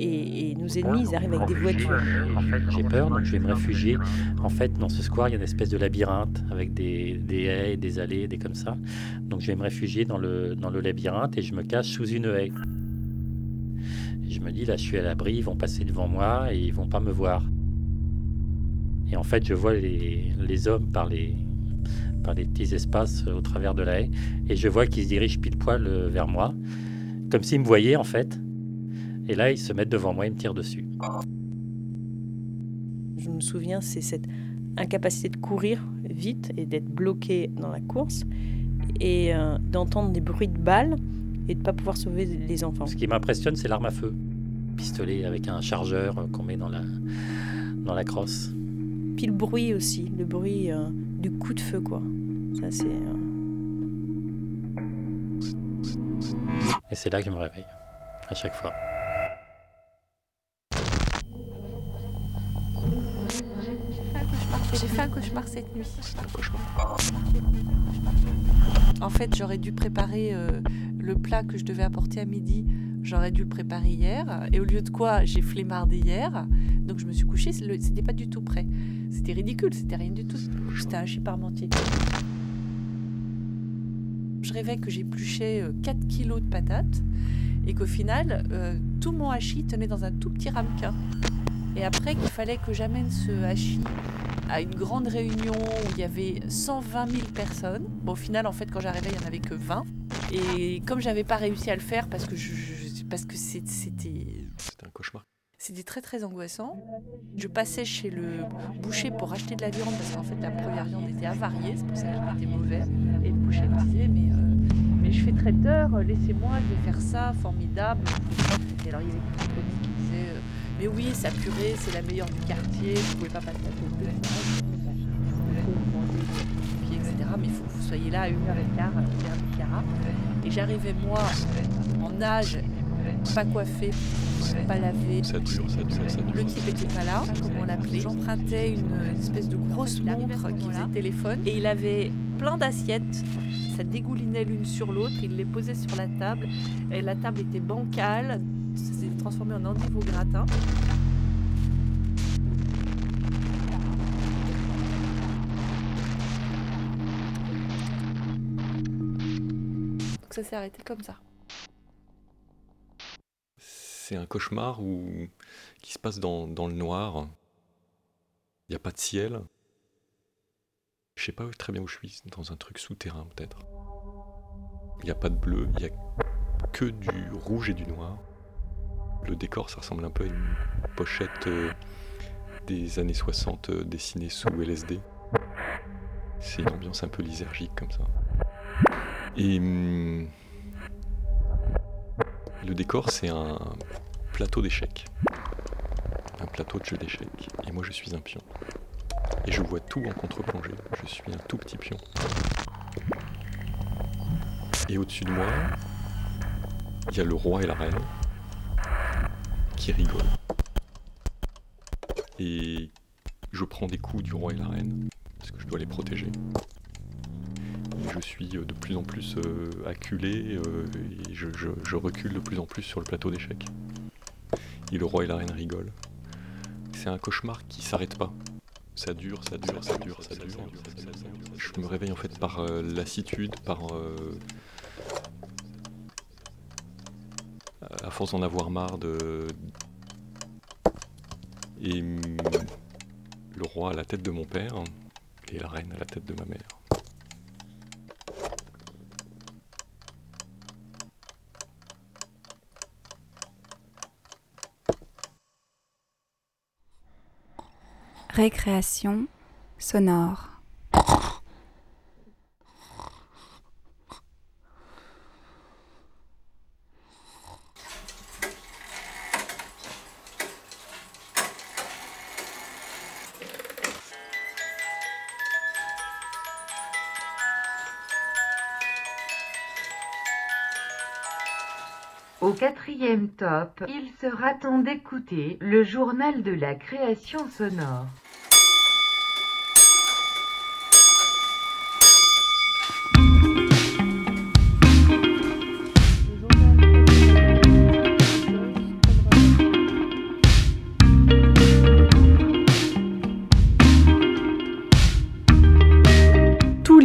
Et, et nos ennemis, ils arrivent avec des voitures.
En fait, j'ai peur, donc je vais me réfugier. En fait, dans ce square, il y a une espèce de labyrinthe avec des, des haies, des allées, des comme ça. Donc je vais me réfugier dans le, dans le labyrinthe et je me cache sous une haie. Et je me dis, là, je suis à l'abri, ils vont passer devant moi et ils vont pas me voir. Et en fait, je vois les, les hommes par les, par les petits espaces au travers de la haie et je vois qu'ils se dirigent pile poil euh, vers moi, comme s'ils me voyaient en fait. Et là, ils se mettent devant moi et me tirent dessus.
Je me souviens, c'est cette incapacité de courir vite et d'être bloqué dans la course et euh, d'entendre des bruits de balles et de ne pas pouvoir sauver les enfants.
Ce qui m'impressionne, c'est l'arme à feu. Pistolet avec un chargeur euh, qu'on met dans la, dans la crosse.
Puis le bruit aussi, le bruit euh, du coup de feu, quoi. Ça, c'est. euh,
Et c'est là que je me réveille, à chaque fois.
J'ai fait un cauchemar cette nuit. En fait, j'aurais dû préparer euh, le plat que je devais apporter à midi. J'aurais dû le préparer hier. Et au lieu de quoi, j'ai flemmardé hier. Donc je me suis couchée. le- C'était pas du tout prêt. C'était ridicule. C'était rien du tout. C'était un hachis parmentier. Je rêvais que j'épluchais euh, 4 kilos de patates. Et qu'au final, euh, tout mon hachis tenait dans un tout petit ramequin. Et après, qu'il fallait que j'amène ce hachis à une grande réunion où il y avait 120 000 personnes. Bon, au final, en fait, quand j'arrivais, il n'y en avait que 20. Et comme j'avais pas réussi à le faire parce que, je, parce que c'était
C'était un cauchemar.
C'était très très angoissant. Je passais chez le boucher pour acheter de la viande parce qu'en fait la première viande était avariée, c'est pour ça qu'elle était mauvaise. Et le boucher me disait mais, euh, mais je fais traiteur, laissez-moi, je vais faire ça, formidable. Alors il y avait une petite qui disait euh, mais oui sa purée c'est la meilleure du quartier, vous pouvez pas passer à côté. Etc. Mais il faut que vous soyez là à une heure et quart, quart. Et j'arrivais moi en âge, pas coiffée, pas lavé.
Ça dure, ça dure, ça dure.
Le type était pas là, comme on l'appelait. J'empruntais une, une espèce de grosse montre qui faisait téléphone et il avait plein d'assiettes. Ça dégoulinait l'une sur l'autre. Il les posait sur la table et la table était bancale. Ça s'est transformé en endive au gratin. Donc ça s'est arrêté comme ça.
C'est un cauchemar où... qui se passe dans, dans le noir. Il n'y a pas de ciel. Je sais pas très bien où je suis, dans un truc souterrain peut-être. Il n'y a pas de bleu, il n'y a que du rouge et du noir. Le décor, ça ressemble un peu à une pochette euh, des années 60 euh, dessinée sous LSD. C'est une ambiance un peu lysergique comme ça. Et hum, le décor, c'est un plateau d'échecs. Un plateau de jeu d'échecs. Et moi, je suis un pion. Et je vois tout en contre-plongée. Je suis un tout petit pion. Et au-dessus de moi, il y a le roi et la reine qui rigolent. Et je prends des coups du roi et la reine parce que je dois les protéger. Je suis de plus en plus euh, acculé euh, et je, recule de plus en plus sur le plateau d'échecs. Et le roi et la reine rigolent. C'est un cauchemar qui s'arrête pas. Ça dure, ça dure, ça dure, ça dure. Je me réveille en fait par euh, lassitude, par. à force d'en avoir marre de. Et le roi à la tête de mon père et la reine à la tête de ma mère.
Récréation sonore.
Au quatrième top, il sera temps d'écouter le journal de la création sonore.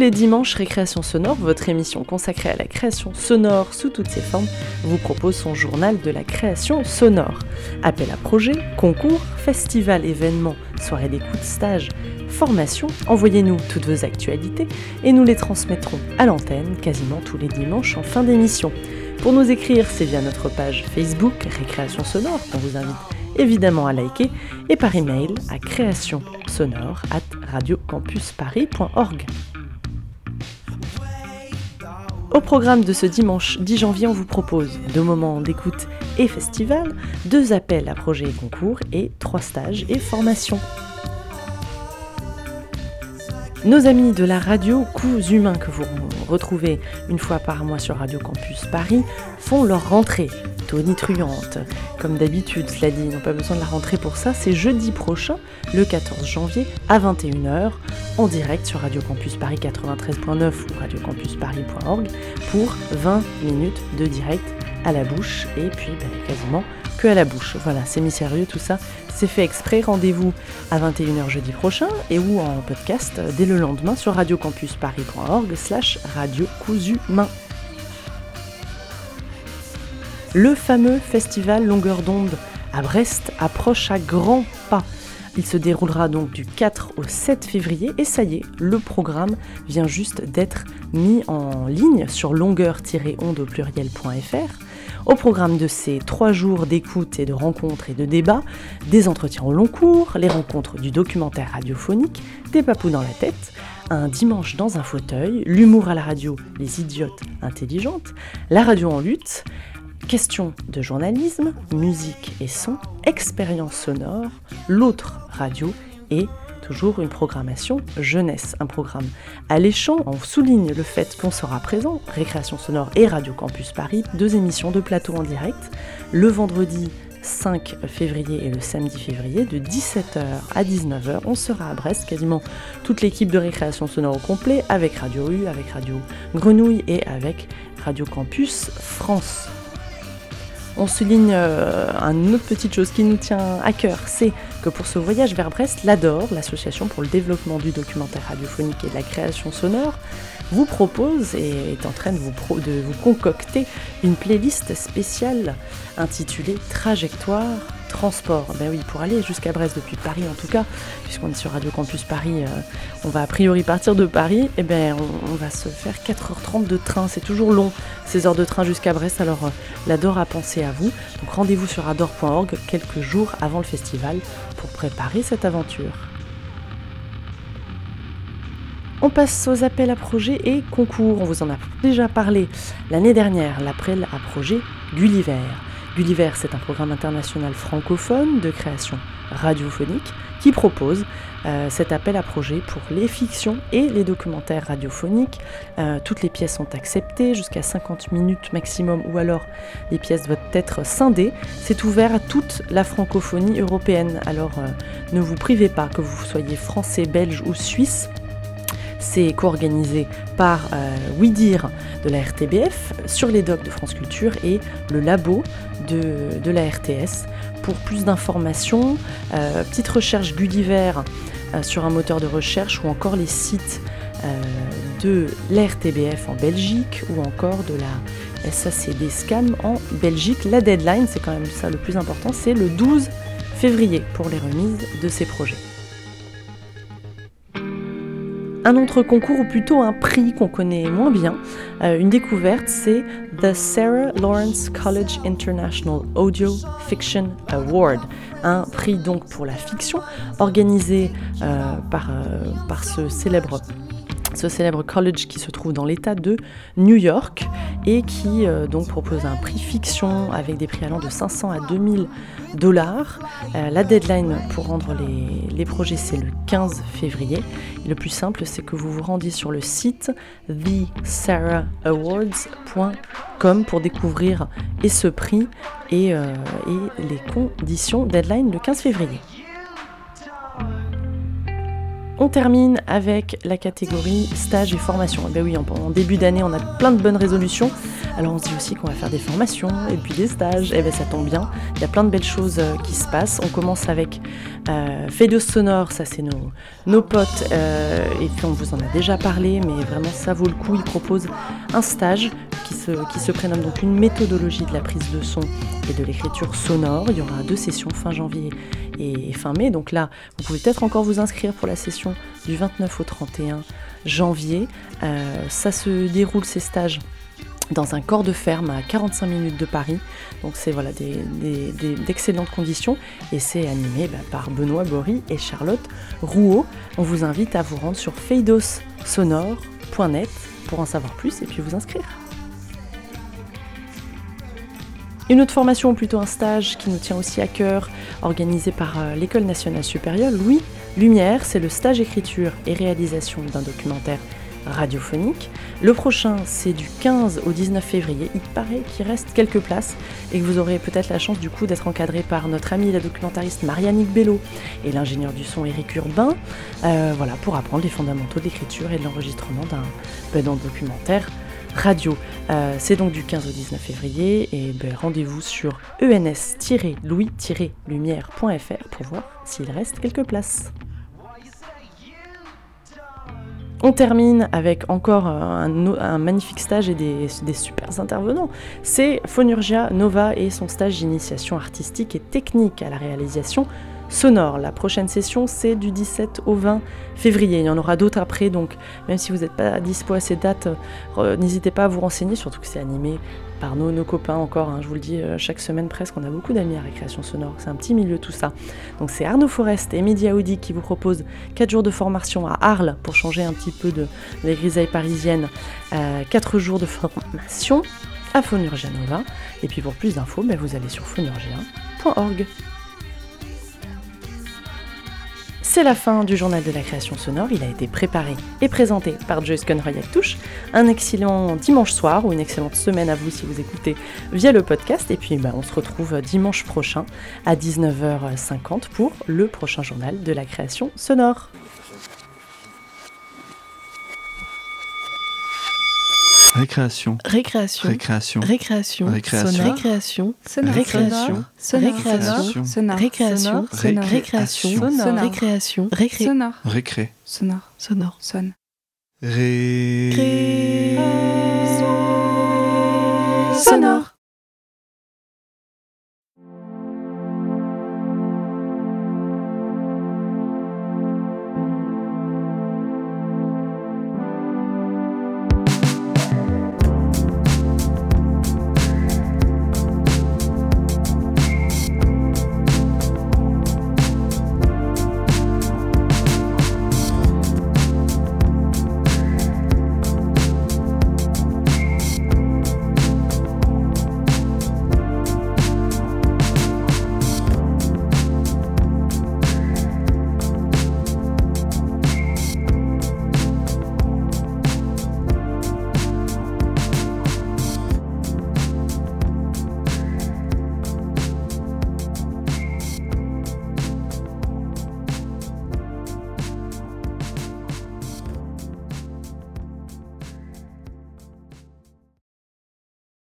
Les dimanches, Récréation Sonore, votre émission consacrée à la création sonore sous toutes ses formes, vous propose son journal de la création sonore. Appel à projet, concours, festival, événements, soirée d'écoute, stage, formation, envoyez-nous toutes vos actualités et nous les transmettrons à l'antenne quasiment tous les dimanches en fin d'émission. Pour nous écrire, c'est via notre page Facebook Récréation Sonore qu'on vous invite évidemment à liker et par email à créationsonore at radiocampusparis.org. Au programme de ce dimanche 10 janvier, on vous propose deux moments d'écoute et festival, deux appels à projets et concours et trois stages et formations. Nos amis de la radio Coups Humains que vous retrouvez une fois par mois sur Radio Campus Paris font leur rentrée tonitruante. Comme d'habitude, cela dit, ils n'ont pas besoin de la rentrée pour ça, c'est jeudi prochain, le 14 janvier à 21h, en direct sur Radio Campus Paris 93.9 ou radiocampusparis.org pour 20 minutes de direct à la bouche et puis ben, quasiment que à la bouche. Voilà, c'est mis sérieux tout ça, c'est fait exprès. Rendez-vous à 21h jeudi prochain et ou en podcast dès le lendemain sur radiocampusparis.org slash radio cousu main. Le fameux festival Longueur d'onde à Brest approche à grands pas. Il se déroulera donc du 4 au 7 février et ça y est, le programme vient juste d'être mis en ligne sur longueur-onde au pluriel.fr. Au programme de ces trois jours d'écoute et de rencontres et de débats, des entretiens au long cours, les rencontres du documentaire radiophonique, des papous dans la tête, un dimanche dans un fauteuil, l'humour à la radio, les idiotes intelligentes, la radio en lutte, questions de journalisme, musique et son, expérience sonore, l'autre radio et toujours une programmation jeunesse, un programme alléchant. On souligne le fait qu'on sera présent, Récréation sonore et Radio Campus Paris, deux émissions de plateau en direct, le vendredi 5 février et le samedi février de 17h à 19h. On sera à Brest, quasiment toute l'équipe de récréation sonore au complet, avec Radio U, avec Radio Grenouille et avec Radio Campus France. On souligne euh, une autre petite chose qui nous tient à cœur, c'est que pour ce voyage vers Brest, l'ADOR, l'association pour le développement du documentaire radiophonique et de la création sonore, vous propose et est en train de vous, de vous concocter une playlist spéciale intitulée Trajectoire transport. Ben oui, pour aller jusqu'à Brest depuis Paris en tout cas, puisqu'on est sur Radio Campus Paris, euh, on va a priori partir de Paris, et eh ben on, va se faire 4h30 de train, c'est toujours long ces heures de train jusqu'à Brest, alors euh, l'Ador a pensé à vous. Donc rendez-vous sur ador.org quelques jours avant le festival pour préparer cette aventure. On passe aux appels à projets et concours. On vous en a déjà parlé l'année dernière, l'appel à projet Gulliver. Gulliver, c'est un programme international francophone de création radiophonique qui propose euh, cet appel à projet pour les fictions et les documentaires radiophoniques. Euh, toutes les pièces sont acceptées jusqu'à 50 minutes maximum ou alors les pièces doivent être scindées. C'est ouvert à toute la francophonie européenne. Alors euh, ne vous privez pas que vous soyez français, belge ou suisse. C'est co-organisé par euh, de la RTBF sur les docs de France Culture et le labo de, la RTS. Pour plus d'informations, euh, petite recherche Gulliver euh, sur un moteur de recherche ou encore les sites euh, de la RTBF en Belgique ou encore de la SACD SCAM en Belgique. La deadline, c'est quand même ça le plus important, c'est le 12 février pour les remises de ces projets. Un autre concours, ou plutôt un prix qu'on connaît moins bien, euh, une découverte, c'est The Sarah Lawrence College International Audio Fiction Award, un prix donc pour la fiction organisé euh, euh, par ce célèbre ce célèbre college qui se trouve dans l'État de New York et qui euh, donc propose un prix fiction avec des prix allant de 500 à 2000 dollars. Euh, la deadline pour rendre les, projets c'est le 15 février. le plus simple c'est que vous vous rendiez sur le site thesarahawards.com pour découvrir ce prix euh, et les conditions. Deadline le 15 février. On termine avec la catégorie stage et formation. Eh ben oui, en, début d'année, on a plein de bonnes résolutions. Alors on se dit aussi qu'on va faire des formations et puis des stages. Et eh bien ça tombe bien. Il y a plein de belles choses euh, qui se passent. On commence avec euh, Sonore, ça c'est nos, nos potes. Euh, et puis on vous en a déjà parlé, mais vraiment ça vaut le coup. Ils proposent un stage qui se, qui se prénomme donc une méthodologie de la prise de son et de l'écriture sonore. Il y aura deux sessions fin janvier et fin mai. Donc là, vous pouvez peut-être encore vous inscrire pour la session du 29 au 31 janvier. Euh, ça se déroule ces stages dans un corps de ferme à 45 minutes de Paris. Donc c'est voilà d'excellentes conditions et c'est animé bah, par Benoît Bory et Charlotte Rouault. On vous invite à vous rendre sur feidossonore.net pour en savoir plus et puis vous inscrire. Une autre formation, plutôt un stage qui nous tient aussi à cœur, organisé par euh, l'École nationale supérieure Louis Lumière, c'est le stage écriture et réalisation d'un documentaire radiophonique. Le prochain, c'est du 15 au 19 février. Il paraît qu'il reste quelques places et que vous aurez peut-être la chance du coup d'être encadré par notre amie la documentariste Marianique Bello et l'ingénieur du son Éric Urbain, euh, voilà, pour apprendre les fondamentaux d'écriture et de l'enregistrement d'un ben, documentaire radio. Euh, c'est donc du 15 au 19 février et ben, rendez-vous sur ens-louis-lumière.fr pour voir s'il reste quelques places. On termine avec encore un, magnifique stage et des, des super intervenants. C'est Phonurgia Nova et son stage d'initiation artistique et technique à la réalisation sonore. La prochaine session, c'est du 17 au 20 février. Il y en aura d'autres après, donc même si vous n'êtes pas dispo à ces dates, euh, n'hésitez pas à vous renseigner, surtout que c'est animé par nos, copains encore, hein, je vous le dis, euh, chaque semaine presque, on a beaucoup d'amis à Récréation Sonore, c'est un petit milieu tout ça. Donc c'est Arnaud Forest et Mehdi Aoudi qui vous proposent 4 jours de formation à Arles pour changer un petit peu de les grisailles parisiennes. 4 jours de formation à Phonurgia Nova. Et puis pour plus d'infos, ben, vous allez sur phonurgia.org. C'est la fin du journal de la création sonore. Il a été préparé et présenté par Joyce Conroy-Touche. Un excellent dimanche soir ou une excellente semaine à vous si vous écoutez via le podcast. Et puis ben, on se retrouve dimanche prochain à 19h50 pour le prochain journal de la création sonore.
Récréation.
Récréation.
Récréation.
Récréation.
Récréation.
Récréation.
Sonore.
Récréation. Récréation. Récréation.
Sonore.
Récréation.
Sonore.
Récréation. Récré.
Sonore. Récré.
Sonore. Sonore. Sonne.
Ré.
Sonore.